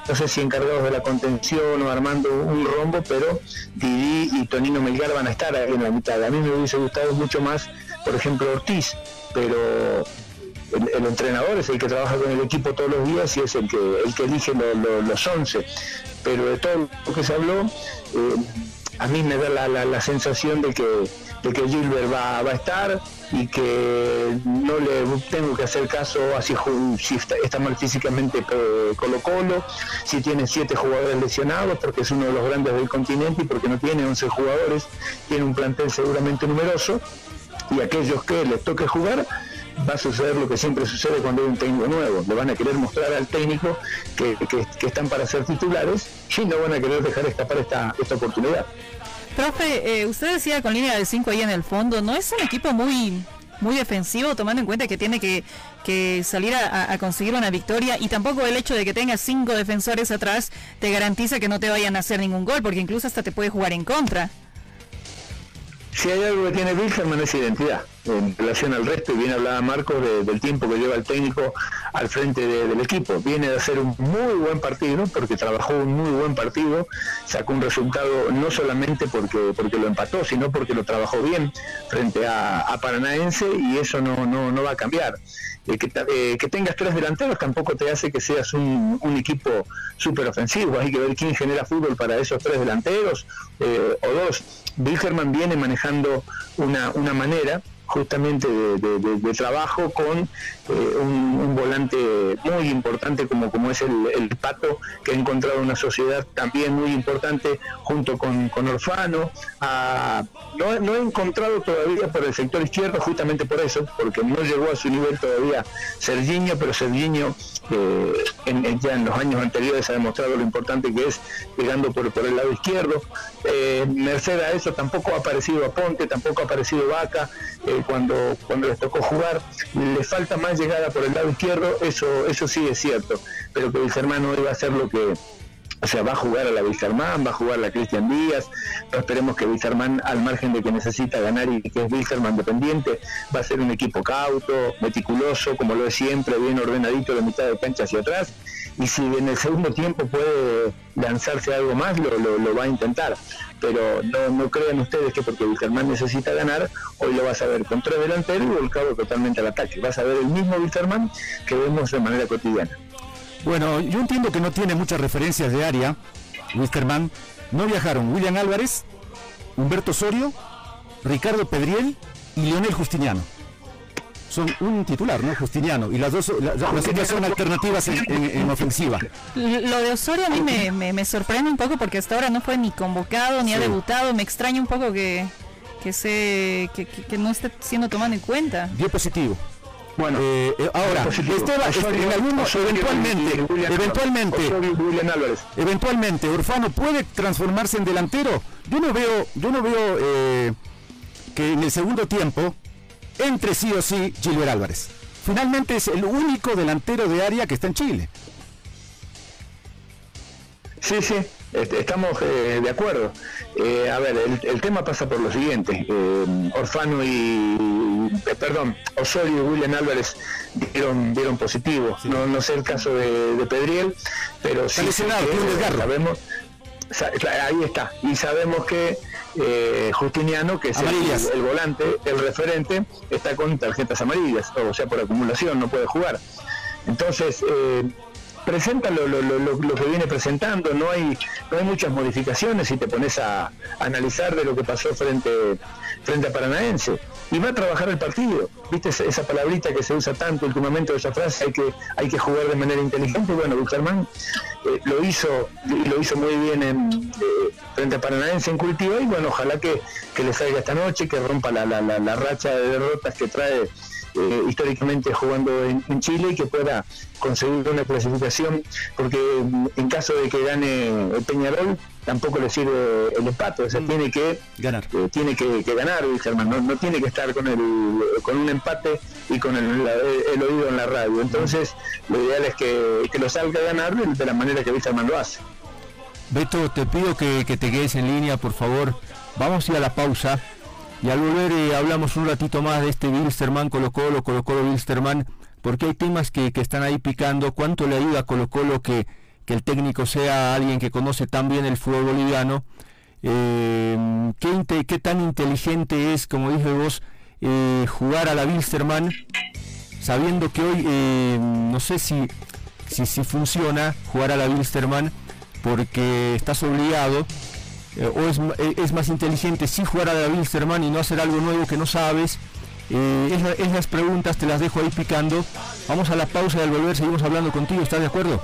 no sé si encargados de la contención o armando un rombo, pero Didi y Tonino Melgar van a estar en la mitad. A mí me hubiese gustado mucho más, por ejemplo, Ortiz, pero el, entrenador es el que trabaja con el equipo todos los días y es el que, el que elige los 11. Pero de todo lo que se habló, eh, a mí me da la, sensación de que, de que Gilbert va, va a estar, y que no le tengo que hacer caso a si, está, mal físicamente eh, Colo Colo, si tiene siete jugadores lesionados porque es uno de los grandes del continente y porque no tiene 11 jugadores, tiene un plantel seguramente numeroso y aquellos que les toque jugar va a suceder lo que siempre sucede cuando hay un técnico nuevo. Le van a querer mostrar al técnico que, están para ser titulares y no van a querer dejar escapar esta, esta oportunidad. Profe, eh, usted decía con línea de 5 ahí en el fondo, ¿no es un equipo muy muy defensivo, tomando en cuenta que tiene que, salir a, conseguir una victoria y tampoco el hecho de que tenga cinco defensores atrás te garantiza que no te vayan a hacer ningún gol, porque incluso hasta te puede jugar en contra si hay algo que tiene Wilhelm es identidad en relación al resto, y bien hablaba Marcos del tiempo que lleva el técnico al frente del equipo. Viene de hacer un muy buen partido, porque trabajó un muy buen partido, sacó un resultado no solamente porque, porque lo empató, sino porque lo trabajó bien frente a, Paranaense y eso no, no, va a cambiar. Eh, eh, que, tengas tres delanteros tampoco te hace que seas un, equipo súper ofensivo. Hay que ver quién genera fútbol para esos tres delanteros eh, o dos. Wilherman viene manejando una, una manera justamente de, trabajo con eh, un, volante muy importante como, como es el, Pato, que ha encontrado una sociedad también muy importante junto con, Orfano. no, no, he encontrado todavía por el sector izquierdo, justamente por eso, porque no llegó a su nivel todavía Sergiño, pero Sergiño eh, en, ya en los años anteriores ha demostrado lo importante que es llegando por, por el lado izquierdo. Eh, merced a eso tampoco ha aparecido Aponte, tampoco ha aparecido Vaca. Eh, cuando, cuando les tocó jugar, le falta más llegada por el lado izquierdo, eso, eso sí es cierto, pero que el hermano iba a hacer lo que O sea, va a jugar a la Wilstermann, va a jugar a la Cristian Díaz, pero esperemos que Wilstermann, al margen de que necesita ganar y que es Wilstermann dependiente, va a ser un equipo cauto, meticuloso, como lo es siempre, bien ordenadito de mitad de cancha hacia atrás, y si en el segundo tiempo puede lanzarse algo más, lo, lo, va a intentar. Pero no, no crean ustedes que porque Wilterman necesita ganar, hoy lo vas a ver con tres delanteros y volcado totalmente al ataque. Vas a ver el mismo Wilterman que vemos de manera cotidiana. Bueno, yo entiendo que no tiene muchas referencias de área, Wilterman. No viajaron William Álvarez, Humberto Osorio, Ricardo Pedriel y Leonel Justiniano son un titular, ¿no? Justiniano. Y las dos, las, son alternativas en, ofensiva. Lo de Osorio a mí me, sorprende un poco porque hasta ahora no fue ni convocado ni ha debutado. Me extraña un poco que, que, se, que, no esté siendo tomado en cuenta. Dio positivo. Bueno, eh, eh, ahora, Esteban, en eventualmente, eventualmente, eventualmente, Orfano puede transformarse en delantero. Yo no veo, yo no veo eh, que en el segundo tiempo entre sí o sí Gilbert Álvarez. Finalmente es el único delantero de área que está en Chile. Sí, sí, estamos eh, de acuerdo. Eh, a ver, el, tema pasa por lo siguiente. Eh, Orfano y, perdón, Osorio y William Álvarez dieron, dieron positivo. No, sé el caso de, Pedriel, pero sí, sabemos, ahí está. Y sabemos que eh, Justiniano, que es el, volante, el referente, está con tarjetas amarillas, o sea, por acumulación, no puede jugar. Entonces, eh, presenta lo, que viene presentando, no hay, no hay muchas modificaciones si te pones a, analizar de lo que pasó frente, frente a Paranaense. Y va a trabajar el partido. ¿Viste esa palabrita que se usa tanto últimamente, esa frase, hay que, hay que jugar de manera inteligente? Bueno, Bucherman eh, lo hizo lo hizo muy bien en, eh, frente a Paranaense en Cultiva y bueno, ojalá que, le salga esta noche, que rompa la, la racha de derrotas que trae eh, históricamente jugando en, Chile y que pueda conseguir una clasificación, porque en caso de que gane el Peñarol, tampoco le sirve el empate, o sea, mm. tiene que ganar, eh, tiene que, ganar, Germán, no, tiene que estar con el con un empate y con el, oído en la radio. Entonces, lo ideal es que, lo salga a ganar de la manera que Wilstermann lo hace. Beto, te pido que, que te quedes en línea, por favor. Vamos a ir a la pausa. Y al volver eh, hablamos un ratito más de este Wilstermann, Colo Colo, Colo Colo Wilstermann, porque hay temas que, están ahí picando. ¿Cuánto le ayuda a Colo Colo que, el técnico sea alguien que conoce tan bien el fútbol boliviano? Eh, ¿qué, tan inteligente es, como dije vos, eh, jugar a la Wilstermann, sabiendo que hoy, no sé si, si, si funciona jugar a la Wilstermann, porque estás obligado eh, o eh, es, más inteligente si jugar a la Wilstermann y no hacer algo nuevo que no sabes. Eh, esas preguntas te las dejo ahí picando. Vamos a la pausa y al volver seguimos hablando contigo. ¿Estás de acuerdo?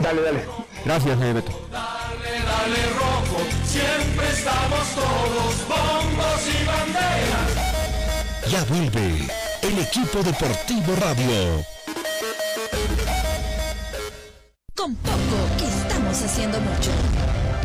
Dale, dale. Gracias, Beto. Dale, dale rojo, siempre estamos todos, bombos y banderas. Ya vuelve el equipo deportivo radio. Con poco estamos haciendo mucho.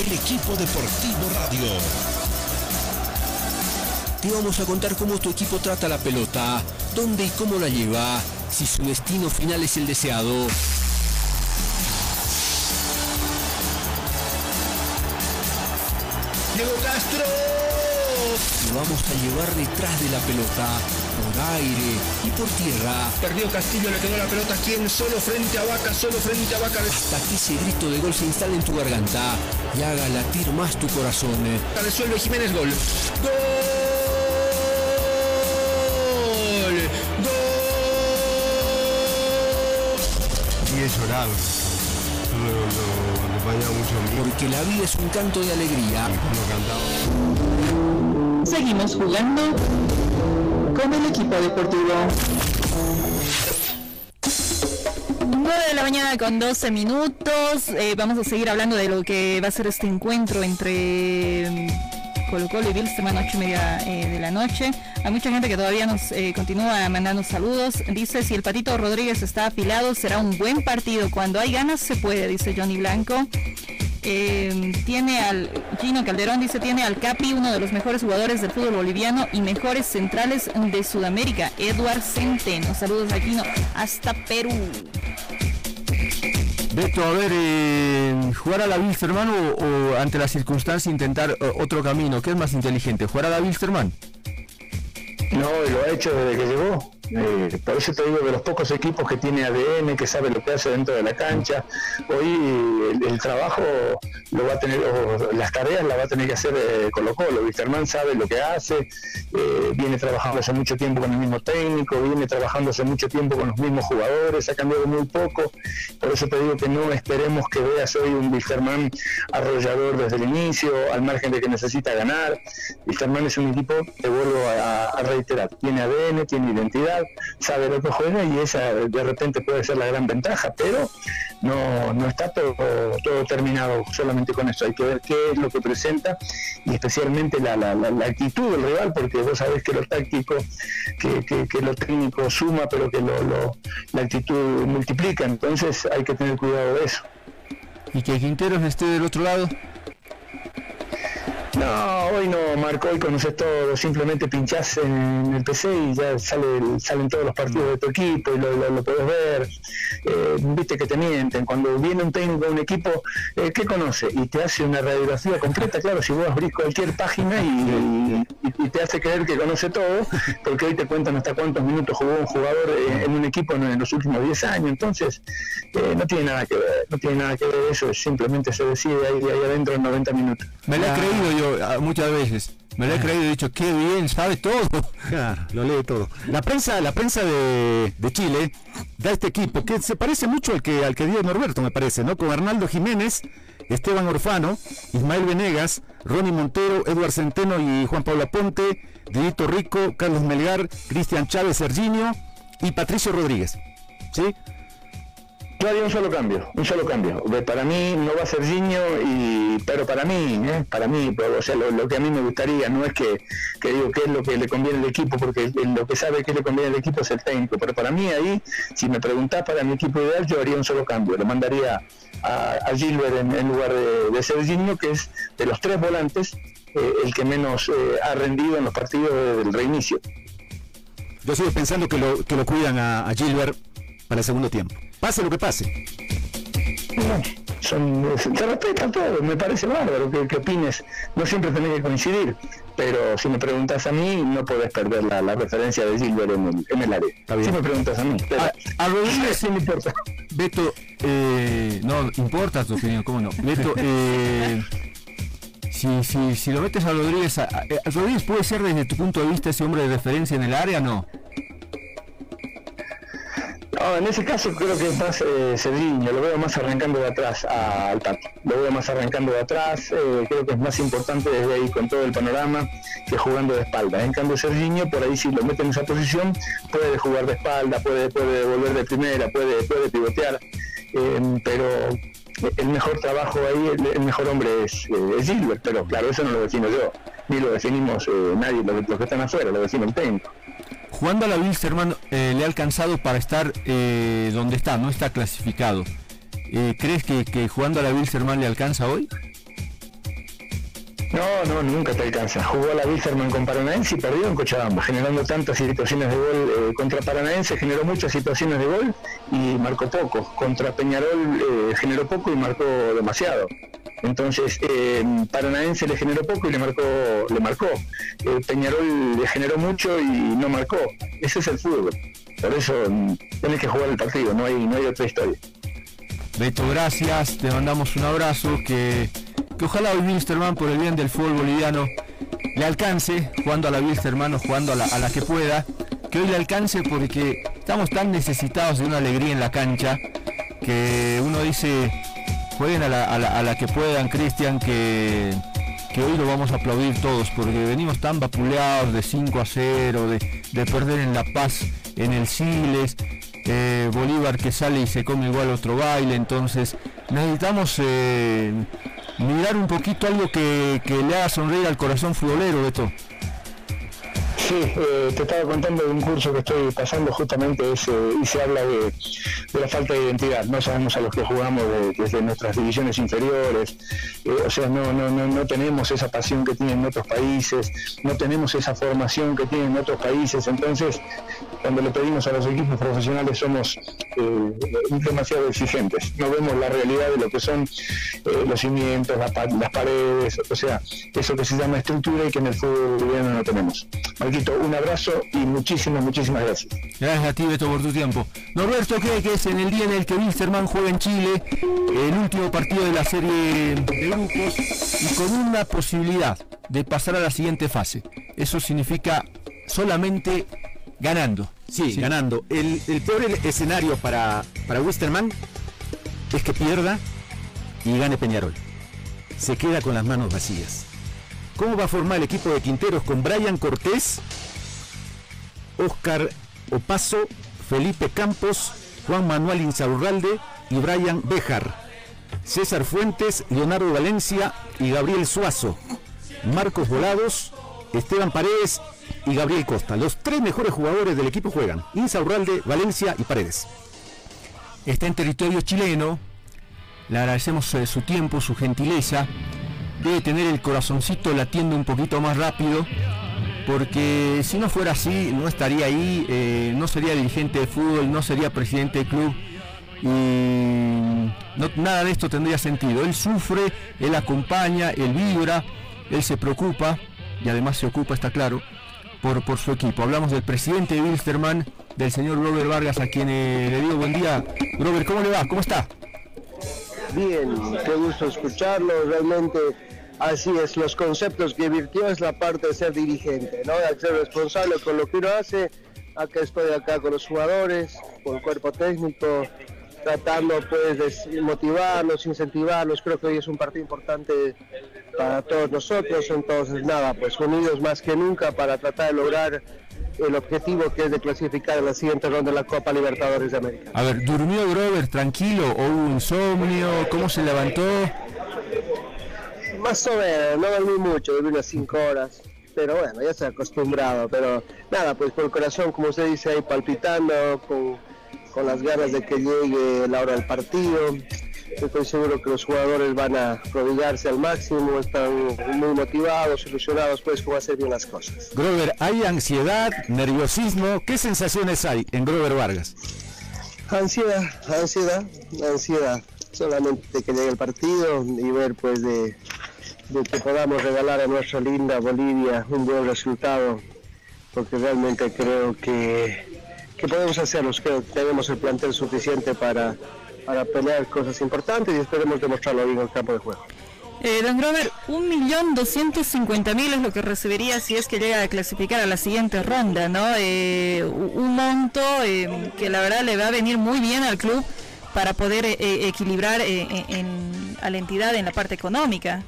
El equipo deportivo radio. Te vamos a contar cómo tu equipo trata la pelota, dónde y cómo la lleva, si su destino final es el deseado. Diego Castro Lo vamos a llevar detrás de la pelota, por aire y por tierra. Perdió Castillo, le quedó la pelota aquí en solo frente a Vaca, solo frente a Vaca. Hasta que ese grito de gol se instale en tu garganta y haga latir más tu corazón. Resuelve Jiménez, gol. ¡Gol! Y he llorado. Lo, lo acompañaba mucho a mí. Porque la vida es un canto de alegría. Cuando cantaba. Seguimos jugando con el equipo deportivo. 9 de la mañana con 12 minutos. Eh, vamos a seguir hablando de lo que va a ser este encuentro entre mm, Colo Colo y Bilsterman, 8 y media eh, de la noche. Hay mucha gente que todavía nos eh, continúa mandando saludos. Dice, si el Patito Rodríguez está afilado, será un buen partido. Cuando hay ganas se puede, dice Johnny Blanco. Eh, tiene al Gino Calderón dice tiene al Capi uno de los mejores jugadores del fútbol boliviano y mejores centrales de Sudamérica Eduard Centeno saludos a Gino hasta Perú Beto, a ver, eh, jugar a la Wilstermann o, o ante la circunstancia intentar eh, otro camino, ¿qué es más inteligente? ¿Jugar a la Wilstermann? No, y lo ha hecho desde que llegó. Eh, por eso te digo de los pocos equipos que tiene ADN, que sabe lo que hace dentro de la cancha. Hoy el, trabajo lo va a tener, o las tareas las va a tener que hacer eh, Colo Colo. Wisterman sabe lo que hace, eh, viene trabajando hace mucho tiempo con el mismo técnico, viene trabajando hace mucho tiempo con los mismos jugadores, ha cambiado muy poco. Por eso te digo que no esperemos que veas hoy un Wisterman arrollador desde el inicio, al margen de que necesita ganar. Wisterman es un equipo, te vuelvo a reiterar, tiene ADN, tiene identidad sabe lo que juega y esa de repente puede ser la gran ventaja, pero no, no está todo, todo terminado solamente con eso. Hay que ver qué es lo que presenta y especialmente la, la, la, la actitud del rival, porque vos sabés que lo táctico, que, que, que lo técnico suma, pero que lo, lo, la actitud multiplica. Entonces hay que tener cuidado de eso. ¿Y que Quinteros esté del otro lado? No, hoy no, Marco, hoy conoces todo, simplemente pinchás en el PC y ya sale, salen todos los partidos de tu equipo y lo, lo, lo podés ver. Eh, Viste que te mienten. Cuando viene un técnico un equipo, eh, ¿qué conoce? Y te hace una radiografía completa, claro, si vos abrís cualquier página y, y, y te hace creer que conoce todo, porque hoy te cuentan hasta cuántos minutos jugó un jugador eh, en un equipo en, en los últimos 10 años. Entonces, eh, no tiene nada que ver, no tiene nada que ver eso, simplemente se decide ahí, ahí adentro en 90 minutos. Me lo he creído yo ah, muchas veces. Me lo he creído y he dicho, qué bien, sabe todo. Claro, lo lee todo. La prensa, la prensa de, de Chile da este equipo que se parece mucho al que al que dio Norberto, me parece, ¿no? Con Arnaldo Jiménez, Esteban Orfano, Ismael Venegas, Ronnie Montero, Eduard Centeno y Juan Pablo Aponte, Didito Rico, Carlos Melgar, Cristian Chávez, Serginio y Patricio Rodríguez. ¿Sí? Yo haría un solo cambio, un solo cambio. Para mí no va a ser Giño, y, pero para mí, ¿eh? para mí, o sea, lo, que a mí me gustaría no es que, digo qué es lo que le conviene al equipo, porque lo que sabe que le conviene al equipo es el técnico. Pero para mí ahí, si me preguntás para mi equipo ideal, yo haría un solo cambio. Lo mandaría a, Gilbert en, lugar de, de Serginho, que es de los tres volantes eh, el que menos eh, ha rendido en los partidos desde el reinicio. Yo sigo pensando que lo, que lo cuidan a Gilbert para el segundo tiempo. Pase lo que pase. No, son, se respeta todo, me parece bárbaro que, que opines, no siempre tenés que coincidir, pero si me preguntas a mí, no podés perder la, la referencia de Gilbert en el, en el área. Si me preguntas a mí, A, a Rodríguez, sí me importa. Beto, eh, no, importa tu opinión, ¿cómo no? Beto, eh, si, si, si lo metes a Rodríguez, a, a- a Rodríguez puede ser desde tu punto de vista ese hombre de referencia en el área, ¿no? En ese caso creo que es más eh, lo veo más arrancando de atrás al Pato, lo veo más arrancando de atrás, eh, creo que es más importante desde ahí con todo el panorama que jugando de espalda. En cambio Serginho, por ahí si lo mete en esa posición, puede jugar de espalda, puede, puede volver de primera, puede, puede pivotear, eh, pero el mejor trabajo ahí, el, mejor hombre es, eh, es Gilbert, pero claro, eso no lo defino yo, ni lo definimos eh, nadie, los, los que están afuera, lo define el técnico. Jugando a la Wilstermann eh, le ha alcanzado para estar eh, donde está, no está clasificado. Eh, ¿Crees que, que jugando a la Wilstermann le alcanza hoy? No, no, nunca te alcanza. Jugó a la Wilstermann con Paranaense y perdió en Cochabamba, generando tantas situaciones de gol eh, contra Paranaense, generó muchas situaciones de gol y marcó poco. Contra Peñarol generó poco y marcó demasiado. Entonces, eh, Paranaense le generó poco y le marcó, le marcó. Eh, Peñarol le generó mucho y no marcó. Ese es el fútbol. Por eso mm, tiene que jugar el partido, no hay, no hay otra historia. Beto, gracias, te mandamos un abrazo, que, que ojalá hoy Wilstermann, por el bien del fútbol boliviano, le alcance, jugando a la Wilstermann o jugando a la, a la que pueda, que hoy le alcance porque estamos tan necesitados de una alegría en la cancha, que uno dice, jueguen a la, que puedan, Cristian, que, hoy lo vamos a aplaudir todos, porque venimos tan vapuleados de 5 a 0, de, de perder en La Paz, en el Siles, eh, Bolívar que sale y se come igual otro baile, entonces necesitamos eh, mirar un poquito algo que, le haga sonreír al corazón futbolero, Beto. Sí, eh, te estaba contando de un curso que estoy pasando justamente ese, y se habla de, la falta de identidad. No sabemos a los que jugamos de- desde nuestras divisiones inferiores, eh, o sea, no, no, no, no tenemos esa pasión que tienen otros países, no tenemos esa formación que tienen otros países. Entonces, cuando le pedimos a los equipos profesionales somos eh, demasiado exigentes. No vemos la realidad de lo que son eh, los cimientos, las paredes, o sea, eso que se llama estructura y que en el fútbol boliviano no tenemos. Un abrazo y muchísimas, muchísimas gracias. Gracias a ti, Beto, por tu tiempo. Norberto, ¿qué que es en el día en el que Wilstermann juega en Chile, el último partido de la serie de grupos y con una posibilidad de pasar a la siguiente fase? Eso significa solamente ganando. Sí, ganando. El, el peor escenario para, para Wisterman es que pierda y gane Peñarol. Se queda con las manos vacías. ¿Cómo va a formar el equipo de Quinteros con Brian Cortés, Oscar Opaso, Felipe Campos, Juan Manuel Insaurralde y Brian Bejar? César Fuentes, Leonardo Valencia y Gabriel Suazo. Marcos Volados, Esteban Paredes y Gabriel Costa. Los tres mejores jugadores del equipo juegan. Insaurralde, Valencia y Paredes. Está en territorio chileno. Le agradecemos eh, su tiempo, su gentileza. Debe tener el corazoncito latiendo un poquito más rápido. Porque si no fuera así, no estaría ahí, eh, no sería dirigente de fútbol, no sería presidente del club. Y no- nada de esto tendría sentido. Él sufre, él acompaña, él vibra, él se preocupa y además se ocupa, está claro, por, por su equipo. Hablamos del presidente de Wilstermann, del señor Grover Vargas, a quien eh, le digo buen día. Grover, ¿cómo le va? ¿Cómo está? Bien, qué gusto escucharlo. Realmente así es. Los conceptos que virtió es la parte de ser dirigente, ¿no? De ser responsable con lo que uno hace. Acá estoy acá con los jugadores, con el cuerpo técnico, tratando pues de motivarlos, incentivarlos. Creo que hoy es un partido importante para todos nosotros. Entonces nada, pues unidos más que nunca para tratar de lograr el objetivo que es de clasificar en la siguiente ronda de la Copa Libertadores de América. A ver, ¿durmió Grover tranquilo o hubo insomnio? ¿Cómo se levantó? Más o menos, no dormí mucho, dormí unas 5 horas. Pero bueno, ya estoy acostumbrado. Pero nada, pues con el corazón, como usted dice, ahí palpitando, con, con las ganas de que llegue la hora del partido. Estoy seguro que los jugadores van a prodigarse al máximo, están muy motivados, ilusionados, pues, cómo hacer bien las cosas. Grover, ¿hay ansiedad, nerviosismo? ¿Qué sensaciones hay en Grover Vargas? Ansiedad, ansiedad, ansiedad. Solamente que llegue el partido y ver pues de, que podamos regalar a nuestra linda Bolivia un buen resultado, porque realmente creo que, que podemos hacerlo, que tenemos el plantel suficiente para, para pelear cosas importantes y esperemos demostrarlo bien en campo de juego. Eh, don Grover, 1.250.000 es lo que recibiría si es que llega a clasificar a la siguiente ronda, ¿no? Eh, un monto eh, que la verdad le va a venir muy bien al club para poder eh, eh, equilibrar eh, en- a la entidad en la parte económica.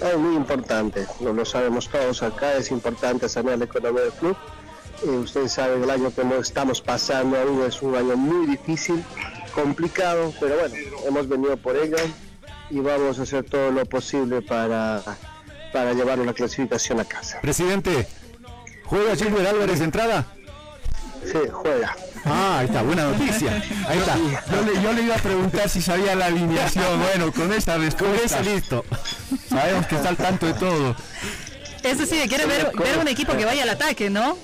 Es muy importante, lo, lo sabemos todos acá, es importante sanear la economía del club. Eh, ustedes saben, el año que no estamos pasando aún es un año muy difícil, complicado, pero bueno, hemos venido por ello y vamos a hacer todo lo posible para, para llevar la clasificación a casa. Presidente, ¿juega Gilbert Álvarez de entrada? Sí, juega. Ah, ahí está, buena noticia. Ahí está. Yo le, yo le iba a preguntar si sabía la alineación. Bueno, con esa respuesta. listo. Sabemos que está al tanto de todo. Eso sí, quiere ver, ver un equipo que vaya al ataque, ¿no?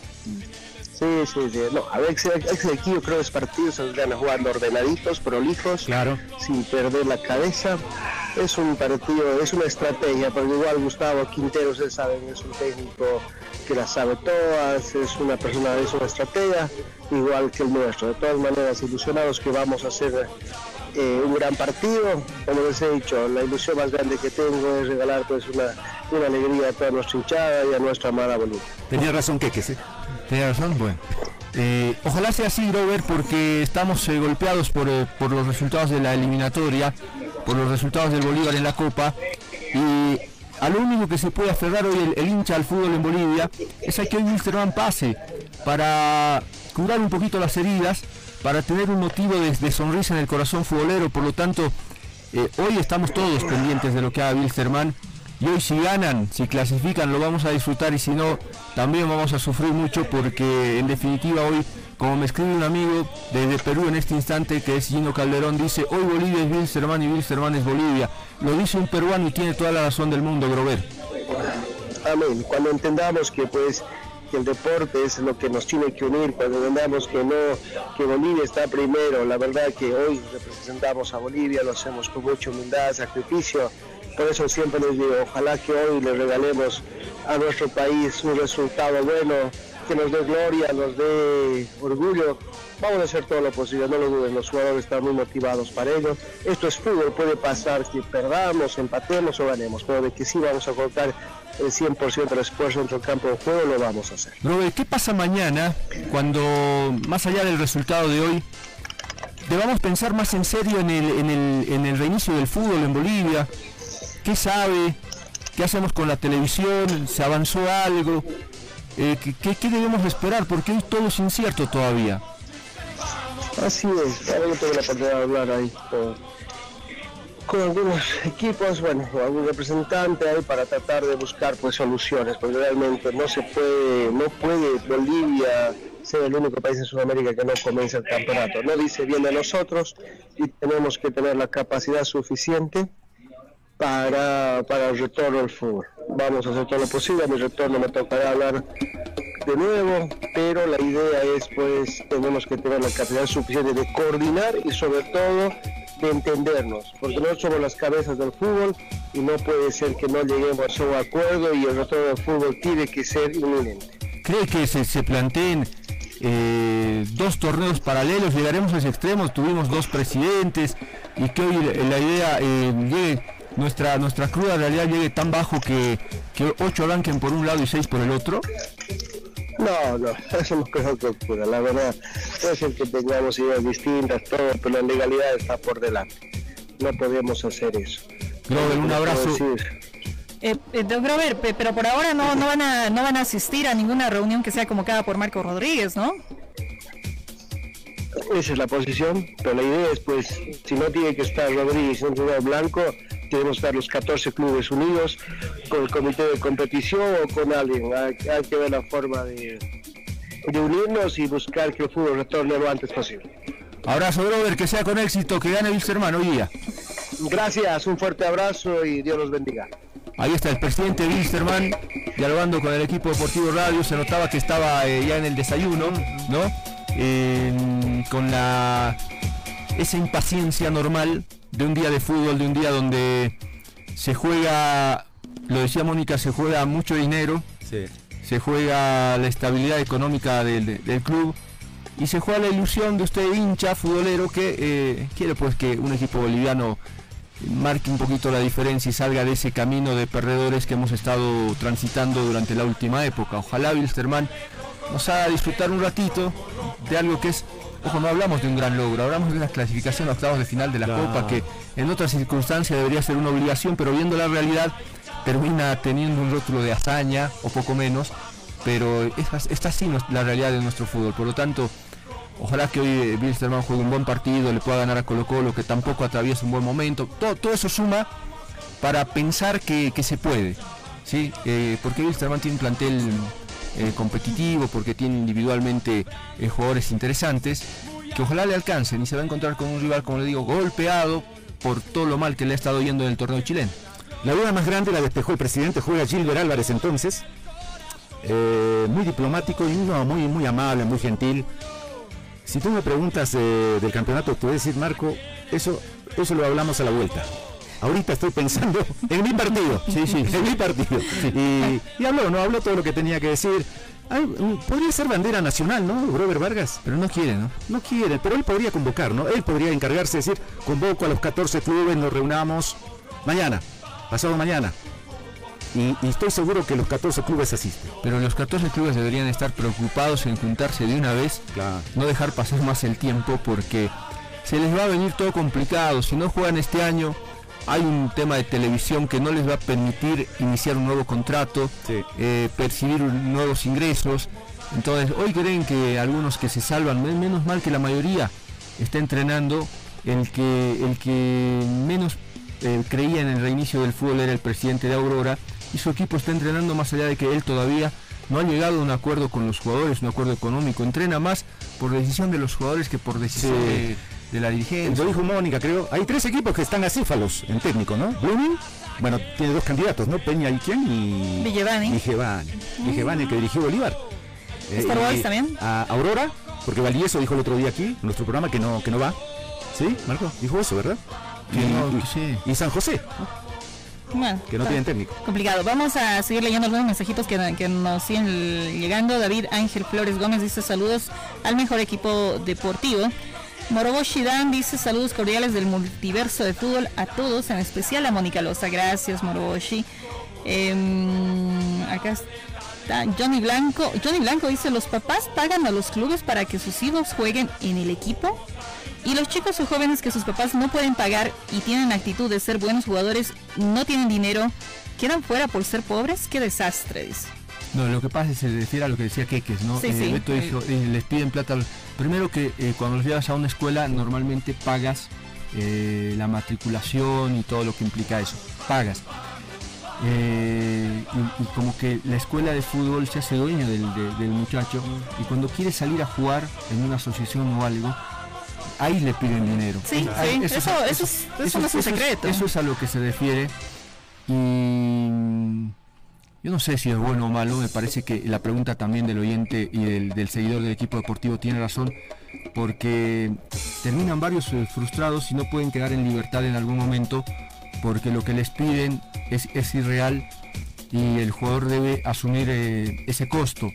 Sí, sí, sí. No, a veces, aquí yo creo que los partidos se van jugando ordenaditos, prolijos, claro. sin perder la cabeza. Es un partido, es una estrategia, porque igual Gustavo Quintero, ustedes saben, es un técnico que la sabe todas, es una persona, es una estrategia, igual que el nuestro. De todas maneras, ilusionados que vamos a hacer eh, un gran partido. Como les he dicho, la ilusión más grande que tengo es regalar pues una, una alegría a toda nuestra hinchada y a nuestra amada Bolivia. Tenía razón, que ¿sí? Bueno. Eh, ojalá sea así, Robert, porque estamos eh, golpeados por, por los resultados de la eliminatoria, por los resultados del Bolívar en la Copa. Y a lo único que se puede aferrar hoy el, hincha al fútbol en Bolivia es a que hoy Wilstermann pase para curar un poquito las heridas para tener un motivo de, sonrisa en el corazón futbolero. Por lo tanto, eh, hoy estamos todos pendientes de lo que haga Wilstermann. Y hoy si ganan, si clasifican, lo vamos a disfrutar y si no, también vamos a sufrir mucho porque en definitiva hoy, como me escribe un amigo desde Perú en este instante, que es Gino Calderón, dice, hoy Bolivia es Wilstermann y Wilstermann es Bolivia. Lo dice un peruano y tiene toda la razón del mundo, Grover. Amén. Cuando entendamos que pues que el deporte es lo que nos tiene que unir, cuando vendamos que no, que Bolivia está primero, la verdad que hoy representamos a Bolivia, lo hacemos con mucha humildad, sacrificio, por eso siempre les digo, ojalá que hoy le regalemos a nuestro país un resultado bueno, que nos dé gloria, nos dé orgullo. Vamos a hacer todo lo posible, no lo duden, los jugadores están muy motivados para ello. Esto es fútbol, puede pasar que perdamos, empatemos o ganemos, pero de que sí vamos a colocar el 100% del esfuerzo dentro del campo de juego, lo vamos a hacer. Robert, ¿qué pasa mañana cuando, más allá del resultado de hoy, debamos pensar más en serio en el reinicio del fútbol en Bolivia? ¿Qué sabe? ¿Qué hacemos con la televisión? ¿Se avanzó algo? Eh, ¿qué, ¿qué, debemos esperar? Porque todo es incierto todavía. Así es, ahora yo tengo la oportunidad de hablar ahí con algunos equipos, bueno, algún representante ahí para tratar de buscar pues soluciones, porque realmente no se puede, no puede Bolivia ser el único país en Sudamérica que no comienza el campeonato. No dice bien de nosotros y tenemos que tener la capacidad suficiente para, para el retorno al fútbol. Vamos a hacer todo lo posible, a mi retorno me tocará hablar de nuevo, pero la idea es pues tenemos que tener la capacidad suficiente de coordinar y sobre todo de entendernos, porque nosotros somos las cabezas del fútbol y no puede ser que no lleguemos a un acuerdo y el retorno del fútbol tiene que ser inminente. ¿Cree que se, se planteen eh, dos torneos paralelos? Llegaremos a ese extremo, tuvimos dos presidentes y que hoy la idea eh, nuestra, nuestra cruda realidad llegue tan bajo que, que ocho arranquen por un lado y seis por el otro. No, no, <laughs> eso no creo que ocurra, la verdad. Puede ser que tengamos ideas distintas, todo, pero la legalidad está por delante. No podemos hacer eso. Grover, un abrazo. Eh, eh Grover, pero por ahora no, no, van a, no van a asistir a ninguna reunión que sea convocada por Marco Rodríguez, ¿no? Esa es la posición, pero la idea es, pues, si no tiene que estar Rodríguez en un blanco, queremos estar los 14 clubes unidos con el comité de competición o con alguien. Hay, que ver la forma de, unirnos y buscar que el fútbol retorne lo antes posible. Abrazo, brother, que sea con éxito, que gane Wilstermann hoy día. Gracias, un fuerte abrazo y Dios los bendiga. Ahí está el presidente Wilstermann dialogando con el equipo deportivo radio. Se notaba que estaba eh, ya en el desayuno, ¿no? con la esa impaciencia normal de un día de fútbol, de un día donde se juega, lo decía Mónica, se juega mucho dinero, se juega la estabilidad económica del, club y se juega la ilusión de usted hincha futbolero que eh, quiere pues que un equipo boliviano marque un poquito la diferencia y salga de ese camino de perdedores que hemos estado transitando durante la última época. Ojalá Wilstermann nos haga disfrutar un ratito de algo que es Ojo, no hablamos de un gran logro, hablamos de una clasificación a octavos de final de la Copa que en otras circunstancias debería ser una obligación, pero viendo la realidad termina teniendo un rótulo de hazaña o poco menos, pero esta, así la realidad de nuestro fútbol. Por lo tanto, ojalá que hoy Wilstermann juegue un buen partido, le pueda ganar a Colo Colo, que tampoco atraviesa un buen momento. Todo, eso suma para pensar que, se puede, ¿sí? Eh, porque Wilstermann tiene un plantel eh, competitivo, porque tiene individualmente eh, jugadores interesantes, que ojalá le alcancen y se va a encontrar con un rival, como le digo, golpeado por todo lo mal que le ha estado yendo en el torneo chileno. La duda más grande la despejó el presidente, juega Gilbert Álvarez entonces. eh, muy diplomático y muy, muy amable, muy gentil. Si tú me preguntas del campeonato, te voy a decir, Marco, eso, eso lo hablamos a la vuelta. Ahorita estoy pensando <laughs> en mi partido. Sí, sí, en mi partido. Y, y habló, ¿no? Habló todo lo que tenía que decir. Ay, mm, podría ser bandera nacional, ¿no? Robert Vargas. Pero no quiere, ¿no? No quiere, pero él podría convocar, ¿no? Él podría encargarse de decir, convoco a los 14 clubes, nos reunamos mañana, pasado mañana. Y, y estoy seguro que los 14 clubes asisten. Pero los 14 clubes deberían estar preocupados en juntarse de una vez, no dejar pasar más el tiempo porque se les va a venir todo complicado. Si no juegan este año, hay un tema de televisión que no les va a permitir iniciar un nuevo contrato, eh, percibir nuevos ingresos. Entonces, hoy creen que algunos que se salvan, men- menos mal que la mayoría está entrenando, el que, el que menos eh, creía en el reinicio del fútbol era el presidente de Aurora, y su equipo está entrenando más allá de que él todavía no ha llegado a un acuerdo con los jugadores, un acuerdo económico, entrena más por decisión de los jugadores que por decisión Sí. de, de la dirigencia. Lo dijo Mónica, creo. Hay tres equipos que están acéfalos en técnico, ¿no? Blooming, bueno, tiene dos candidatos, ¿no? Peña y quién y. Villevani. Vigevani. Vigevani, el que dirigió Bolívar. Eh, Star Wars y también. A Aurora, porque Valdieso dijo el otro día aquí, en nuestro programa, que no, que no va. ¿Sí, Marco? Dijo eso, ¿verdad? Que y, no, y- que sí. y San José, Bueno, que no tienen técnico. Complicado. Vamos a seguir leyendo algunos mensajitos que, que nos siguen llegando. David Ángel Flores Gómez dice saludos al mejor equipo deportivo. Moroboshi Dan dice saludos cordiales del multiverso de fútbol a todos, en especial a Mónica Loza. Gracias, Moroboshi. Em, acá está Johnny Blanco. Johnny Blanco dice, los papás pagan a los clubes para que sus hijos jueguen en el equipo. Y los chicos o jóvenes que sus papás no pueden pagar y tienen actitud de ser buenos jugadores, no tienen dinero, quedan fuera por ser pobres. Qué desastre, dice. No, lo que pasa es que se refiere a lo que decía Queques, ¿no? Sí, Eh, sí. Beto dijo, eh, les piden plata. Primero que eh, cuando los llevas a una escuela normalmente pagas la matriculación y todo lo que implica eso. Pagas. Y, y como que la escuela de fútbol se hace dueño del, de- del muchacho y cuando quiere salir a jugar en una asociación o algo, ahí le piden dinero. Sí, Ahí- sí, eso- eso es- eso no es un secreto. eso es a lo que se refiere. Y yo no sé si es bueno o malo, me parece que la pregunta también del oyente y del, seguidor del equipo deportivo tiene razón, porque terminan varios eh, frustrados y no pueden quedar en libertad en algún momento, porque lo que les piden es, es irreal y el jugador debe asumir eh, ese costo.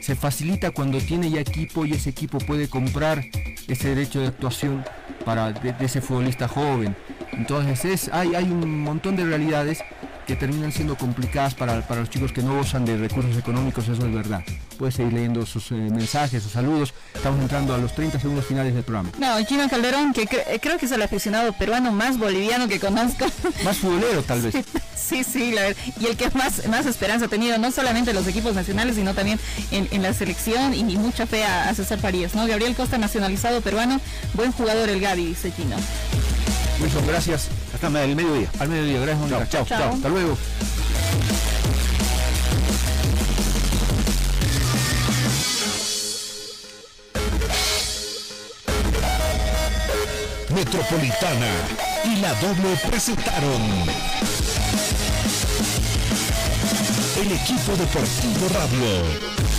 Se facilita cuando tiene ya equipo y ese equipo puede comprar ese derecho de actuación para de ese futbolista joven. Entonces es, hay, hay un montón de realidades que terminan siendo complicadas para, para los chicos que no gozan de recursos económicos, eso es verdad. Puedes seguir leyendo sus eh, mensajes, sus saludos. Estamos entrando a los 30 segundos finales del programa. No, Gino Calderón, que cre- eh, creo que es el aficionado peruano más boliviano que conozco. <laughs> Más futbolero tal vez. Sí, sí, la verdad. Y el que más, más esperanza ha tenido, no solamente en los equipos nacionales, sino también en, en la selección y mucha fe a, a César Farías, ¿no? Gabriel Costa, nacionalizado peruano, buen jugador el Gaby, dice Gino. Wilson, gracias. Hasta el mediodía. Al mediodía, gracias Mónica. Chao, Chao. chao. Hasta luego. Metropolitana y la doble presentaron el equipo deportivo radio